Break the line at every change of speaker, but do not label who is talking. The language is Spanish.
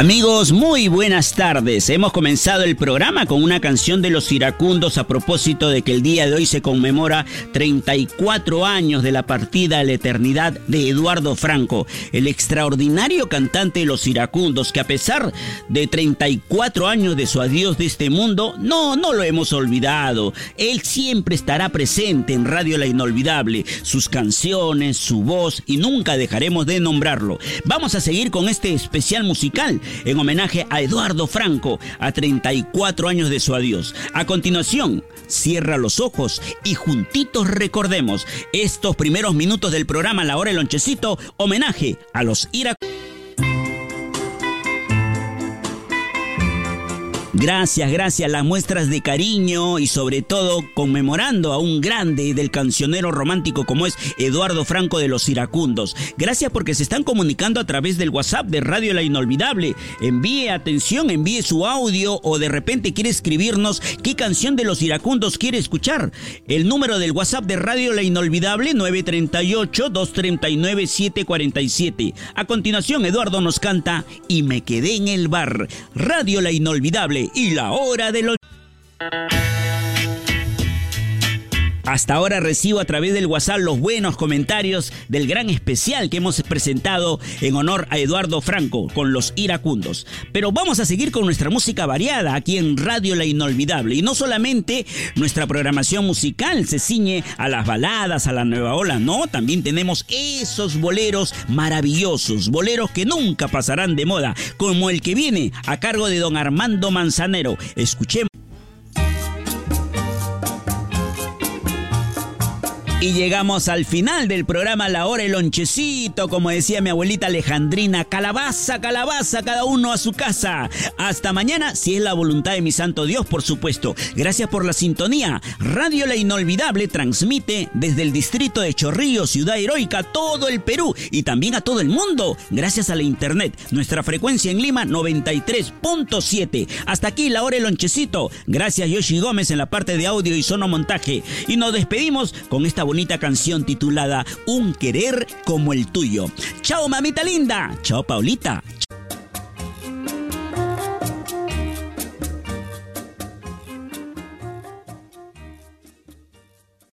Amigos, muy buenas tardes. Hemos comenzado el programa con una canción de los iracundos a propósito de que el día de hoy se conmemora 34 años de la partida a la eternidad de Eduardo Franco, el extraordinario cantante de los iracundos que a pesar de 34 años de su adiós de este mundo, no, no lo hemos olvidado. Él siempre estará presente en Radio La Inolvidable, sus canciones, su voz y nunca dejaremos de nombrarlo. Vamos a seguir con este especial musical en homenaje a Eduardo Franco a 34 años de su adiós. A continuación, cierra los ojos y juntitos recordemos estos primeros minutos del programa La Hora del Lonchecito, homenaje a los iracundos. Gracias, gracias. Las muestras de cariño y sobre todo conmemorando a un grande del cancionero romántico como es Eduardo Franco de los Iracundos. Gracias porque se están comunicando a través del WhatsApp de Radio La Inolvidable. Envíe atención, envíe su audio o de repente quiere escribirnos qué canción de los Iracundos quiere escuchar. El número del WhatsApp de Radio La Inolvidable 938-239-747. A continuación, Eduardo nos canta Y me quedé en el bar. Radio La Inolvidable y la hora de los... Hasta ahora recibo a través del WhatsApp los buenos comentarios del gran especial que hemos presentado en honor a Eduardo Franco con los iracundos. Pero vamos a seguir con nuestra música variada aquí en Radio La Inolvidable. Y no solamente nuestra programación musical se ciñe a las baladas, a la nueva ola, no, también tenemos esos boleros maravillosos, boleros que nunca pasarán de moda, como el que viene a cargo de don Armando Manzanero. Escuchemos. Y llegamos al final del programa La Hora el Lonchecito, como decía mi abuelita Alejandrina, calabaza, calabaza, cada uno a su casa. Hasta mañana, si es la voluntad de mi santo Dios, por supuesto. Gracias por la sintonía. Radio La Inolvidable transmite desde el distrito de Chorrillo, Ciudad Heroica, todo el Perú y también a todo el mundo, gracias a la internet. Nuestra frecuencia en Lima 93.7. Hasta aquí La Hora el Lonchecito. Gracias Yoshi Gómez en la parte de audio y sonomontaje. Y nos despedimos con esta bonita canción titulada Un querer como el tuyo. Chao mamita linda. Chao Paulita.